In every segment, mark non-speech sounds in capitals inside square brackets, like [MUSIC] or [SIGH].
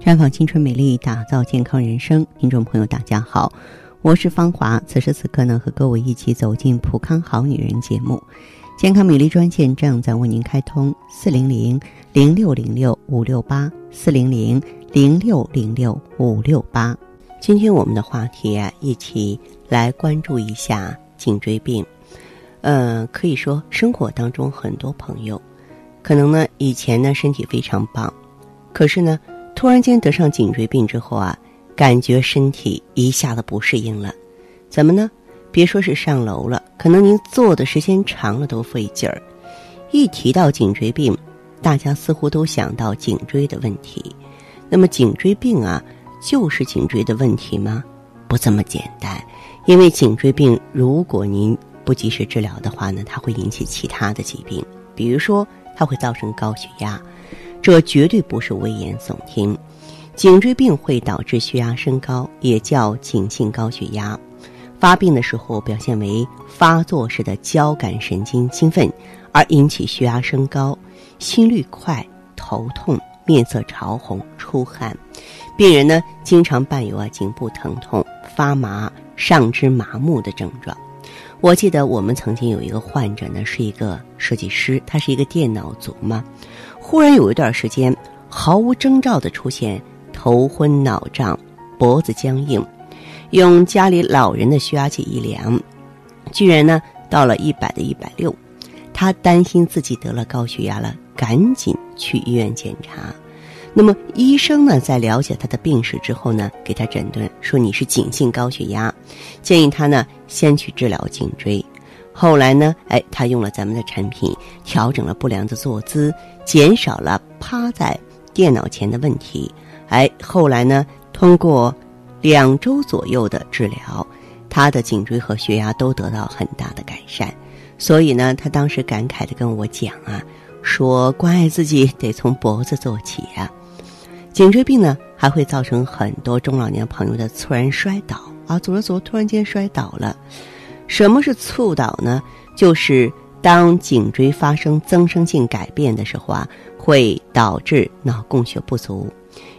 绽放青春美丽，打造健康人生。听众朋友，大家好，我是芳华。此时此刻呢，和各位一起走进《普康好女人》节目，健康美丽专线正在为您开通：四零零零六零六五六八四零零零六零六五六八。今天我们的话题啊，一起来关注一下颈椎病。呃，可以说生活当中很多朋友，可能呢以前呢身体非常棒，可是呢。突然间得上颈椎病之后啊，感觉身体一下子不适应了，怎么呢？别说是上楼了，可能您坐的时间长了都费劲儿。一提到颈椎病，大家似乎都想到颈椎的问题。那么颈椎病啊，就是颈椎的问题吗？不这么简单，因为颈椎病如果您不及时治疗的话呢，它会引起其他的疾病，比如说它会造成高血压。这绝对不是危言耸听，颈椎病会导致血压升高，也叫颈性高血压。发病的时候表现为发作时的交感神经兴奋，而引起血压升高、心率快、头痛、面色潮红、出汗。病人呢经常伴有啊颈部疼痛、发麻、上肢麻木的症状。我记得我们曾经有一个患者呢是一个设计师，他是一个电脑族嘛。忽然有一段时间，毫无征兆的出现头昏脑胀、脖子僵硬，用家里老人的血压计一量，居然呢到了一百的一百六。他担心自己得了高血压了，赶紧去医院检查。那么医生呢在了解他的病史之后呢，给他诊断说你是颈性高血压，建议他呢先去治疗颈椎。后来呢，哎，他用了咱们的产品，调整了不良的坐姿，减少了趴在电脑前的问题。哎，后来呢，通过两周左右的治疗，他的颈椎和血压都得到很大的改善。所以呢，他当时感慨的跟我讲啊，说关爱自己得从脖子做起啊。颈椎病呢，还会造成很多中老年朋友的猝然摔倒啊，走着走，突然间摔倒了。什么是猝倒呢？就是当颈椎发生增生性改变的时候啊，会导致脑供血不足。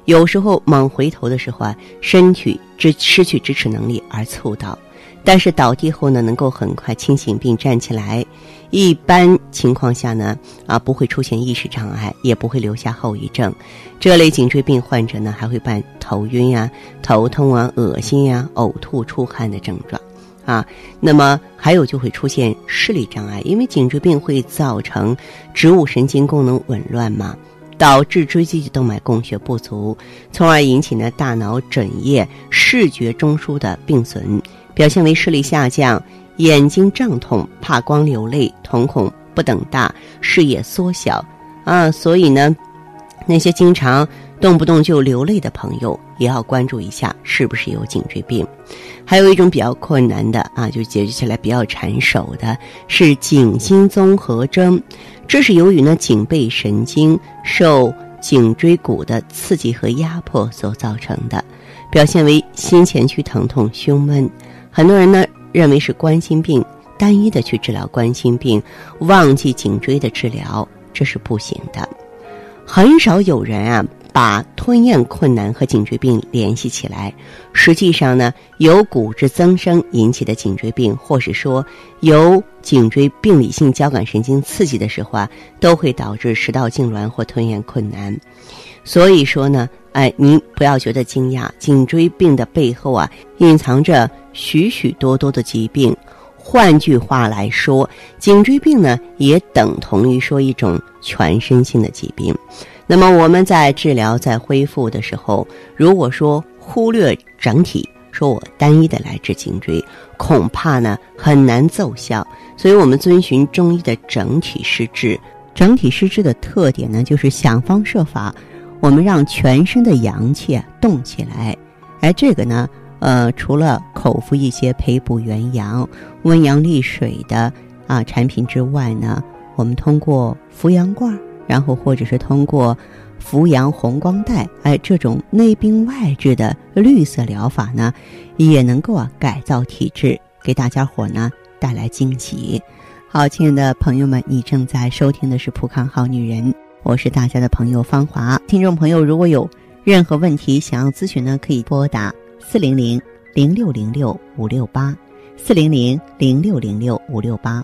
有时候猛回头的时候啊，身体支失去支持能力而猝倒。但是倒地后呢，能够很快清醒并站起来。一般情况下呢，啊不会出现意识障碍，也不会留下后遗症。这类颈椎病患者呢，还会伴头晕呀、头痛啊、恶心呀、呕吐、出汗的症状。啊，那么还有就会出现视力障碍，因为颈椎病会造成植物神经功能紊乱嘛，导致椎基动脉供血不足，从而引起呢大脑枕叶视觉中枢的病损，表现为视力下降、眼睛胀痛、怕光、流泪、瞳孔不等大、视野缩小啊，所以呢，那些经常。动不动就流泪的朋友也要关注一下是不是有颈椎病，还有一种比较困难的啊，就解决起来比较缠手的是颈心综合征，这是由于呢颈背神经受颈椎骨的刺激和压迫所造成的，表现为心前区疼痛、胸闷。很多人呢认为是冠心病，单一的去治疗冠心病，忘记颈椎的治疗，这是不行的。很少有人啊。把吞咽困难和颈椎病联系起来，实际上呢，由骨质增生引起的颈椎病，或是说由颈椎病理性交感神经刺激的时候啊，都会导致食道痉挛或吞咽困难。所以说呢，哎，您不要觉得惊讶，颈椎病的背后啊，隐藏着许许多多的疾病。换句话来说，颈椎病呢，也等同于说一种全身性的疾病。那么我们在治疗、在恢复的时候，如果说忽略整体，说我单一的来治颈椎，恐怕呢很难奏效。所以我们遵循中医的整体施治。整体施治的特点呢，就是想方设法，我们让全身的阳气啊动起来。而，这个呢，呃，除了口服一些培补元阳、温阳利水的啊产品之外呢，我们通过扶阳罐。然后，或者是通过扶阳红光带，哎，这种内病外治的绿色疗法呢，也能够啊改造体质，给大家伙呢带来惊喜。好，亲爱的朋友们，你正在收听的是《普康好女人》，我是大家的朋友芳华。听众朋友，如果有任何问题想要咨询呢，可以拨打四零零零六零六五六八四零零零六零六五六八，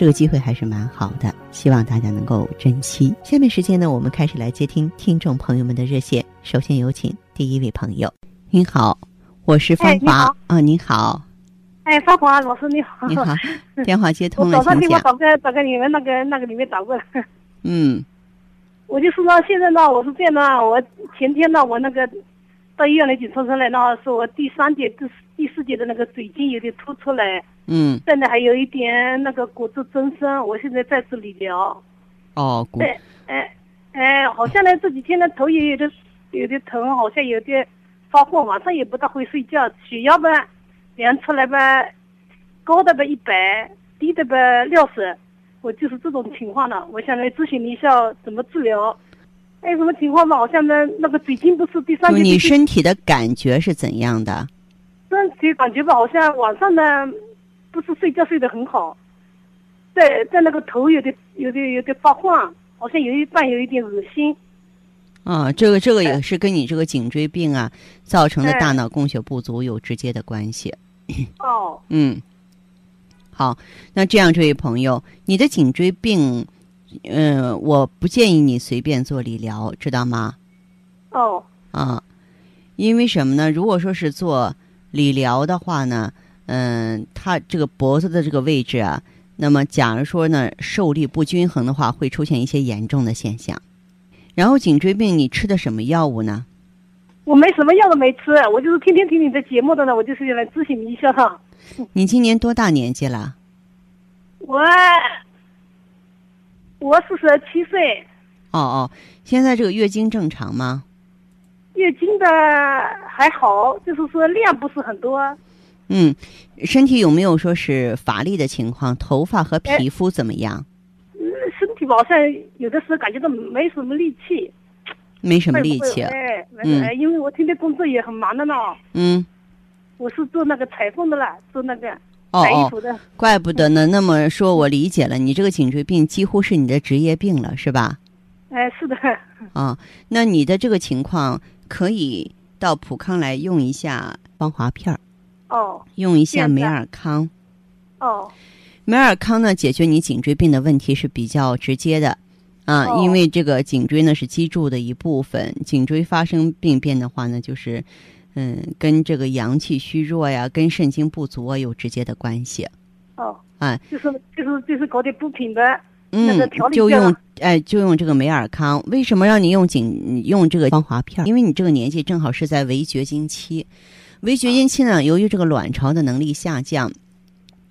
这个机会还是蛮好的，希望大家能够珍惜。下面时间呢，我们开始来接听听众朋友们的热线。首先有请第一位朋友，您好，我是芳华啊，您好。哎，芳华老师你好。你好，[LAUGHS] 电话接通了，我早上电话找个找个你们那个那个里面找过来。[LAUGHS] 嗯。我就说呢，现在呢，我是这样的，我前天呢，我那个到医院里检查出来，那是我第三节、第第四节的那个嘴筋有点凸出来。嗯。现在还有一点那个骨质增生，我现在在做理疗。哦，骨。对，哎哎，好像呢这几天呢头也有点有点疼，好像有点发昏，晚上也不大会睡觉，血压吧量出来吧高的吧一百，低的吧六十。我就是这种情况了，我想来咨询一下怎么治疗。还有什么情况吗？好像呢，那个最近不是第三。你身体的感觉是怎样的？身体感觉吧，好像晚上呢，不是睡觉睡得很好，在在那个头有点有点有点发晃，好像有一半有一点恶心。啊，这个这个也是跟你这个颈椎病啊造成的大脑供血不足有直接的关系。哦。嗯。好，那这样，这位朋友，你的颈椎病，嗯，我不建议你随便做理疗，知道吗？哦。啊，因为什么呢？如果说是做理疗的话呢，嗯，它这个脖子的这个位置啊，那么假如说呢受力不均衡的话，会出现一些严重的现象。然后颈椎病，你吃的什么药物呢？我没什么药都没吃，我就是天天听你的节目的呢，我就是来咨询一下哈。你今年多大年纪了？我我四十七岁。哦哦，现在这个月经正常吗？月经的还好，就是说量不是很多。嗯，身体有没有说是乏力的情况？头发和皮肤怎么样？嗯，身体好像有的时候感觉到没什么力气。没什么力气。哎，嗯，因为我天天工作也很忙的呢。嗯。我是做那个裁缝的啦，做那个裁衣服的。怪不得呢。那么说，我理解了，你这个颈椎病几乎是你的职业病了，是吧？哎，是的。啊，那你的这个情况可以到普康来用一下芳华片儿。哦。用一下美尔康。哦。美尔康呢，解决你颈椎病的问题是比较直接的，啊，因为这个颈椎呢是脊柱的一部分，颈椎发生病变的话呢，就是。嗯，跟这个阳气虚弱呀，跟肾精不足啊有直接的关系。哦，啊，就是就是就是搞点补品的，嗯，就用哎，就用这个美尔康。为什么让你用颈用这个芳华片？因为你这个年纪正好是在围绝经期，围绝经期呢，由于这个卵巢的能力下降，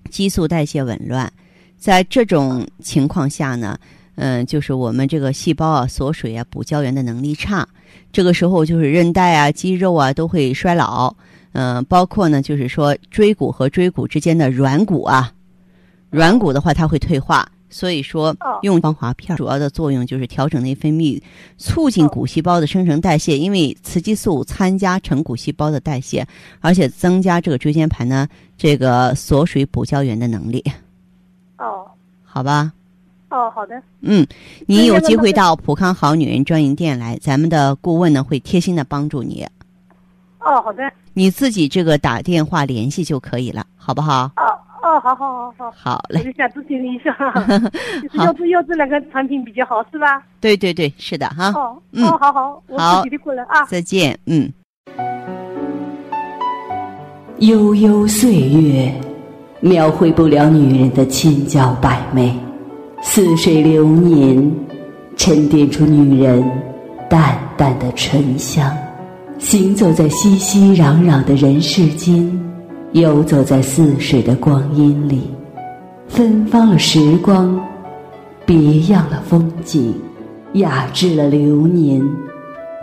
激素代谢紊乱，在这种情况下呢。嗯，就是我们这个细胞啊，锁水啊，补胶原的能力差，这个时候就是韧带啊、肌肉啊都会衰老。嗯，包括呢，就是说椎骨和椎骨之间的软骨啊，软骨的话它会退化。所以说，用防滑片主要的作用就是调整内分泌，促进骨细胞的生成代谢，因为雌激素参加成骨细胞的代谢，而且增加这个椎间盘呢这个锁水补胶原的能力。哦，好吧。哦，好的。嗯，你有机会到普康好女人专营店来，咱们的顾问呢会贴心的帮助你。哦，好的。你自己这个打电话联系就可以了，好不好？哦哦，好好好好。好嘞。我就想咨询一下，[LAUGHS] 就是要不要这两个产品比较好，是吧？对对对，是的哈。哦，嗯，好好，我自己的过来啊。再见，嗯。悠悠岁月，描绘不了女人的千娇百媚。似水流年，沉淀出女人淡淡的醇香。行走在熙熙攘攘的人世间，游走在似水的光阴里，芬芳了时光，别样了风景，雅致了流年。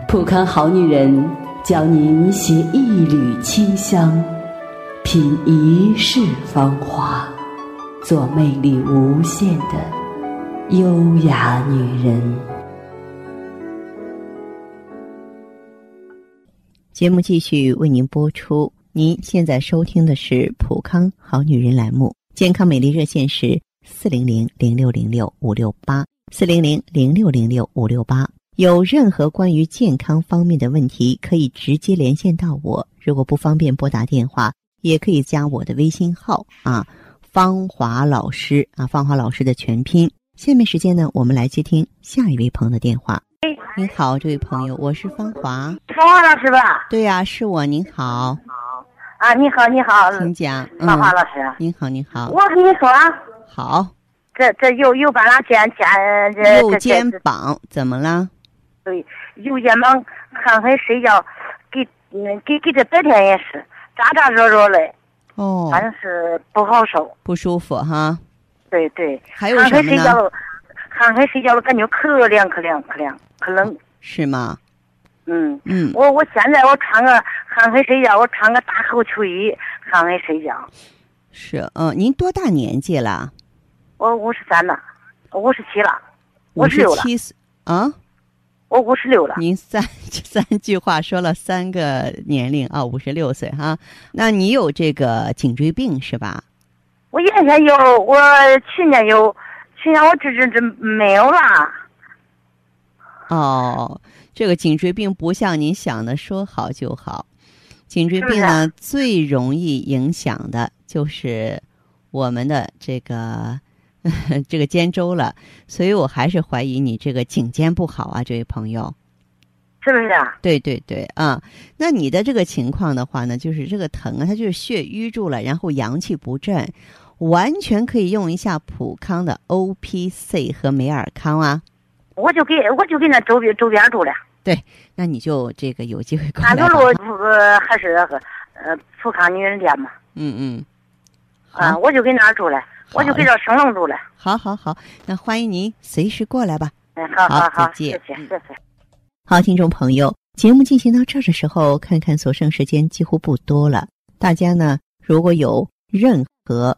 普康好女人教您携一缕清香，品一世芳华，做魅力无限的优雅女人。节目继续为您播出。您现在收听的是《普康好女人》栏目，健康美丽热线是四零零零六零六五六八四零零零六零六五六八。有任何关于健康方面的问题，可以直接连线到我。如果不方便拨打电话，也可以加我的微信号啊，芳华老师啊，芳华老师的全拼。下面时间呢，我们来接听下一位朋友的电话。您好，这位朋友，我是芳华。芳华老师吧？对呀，是我。您好。好啊，你好，你好，请讲。芳华老师。您好，您好。我跟你说。好。这这右右半拉肩肩这。右肩膀怎么了？对，右肩膀看还睡觉，给嗯给给这白天也是扎扎热热的。哦。反正是不好受。不舒服哈。对对。还有什么呢？看黑睡觉了，感觉可凉可凉可凉可冷。是吗？嗯嗯。我我现在我穿个汗黑睡觉，我穿个大厚秋衣，汗黑睡觉。是嗯，您多大年纪了？我五十三了，五十七了，五十六了。七岁啊？我五十六了。您三 [LAUGHS] 三句话说了三个年龄啊，五十六岁哈。那你有这个颈椎病是吧？我原先有，我去年有，去年我这这这没有了。哦，这个颈椎病不像您想的说好就好，颈椎病呢最容易影响的就是我们的这个。[LAUGHS] 这个肩周了，所以我还是怀疑你这个颈肩不好啊，这位朋友，是不是啊？对对对啊，那你的这个情况的话呢，就是这个疼啊，它就是血瘀住了，然后阳气不振，完全可以用一下普康的 O P C 和美尔康啊。我就给我就给那周边周边住了。对，那你就这个有机会过来。安路呃还是呃普康女人店嘛。嗯嗯。啊，我就给那儿住了。我就给这生龙住了。好，好，好，那欢迎您随时过来吧。嗯，好好好，谢谢，谢谢。好，听众朋友，节目进行到这儿的时候，看看所剩时间几乎不多了。大家呢，如果有任何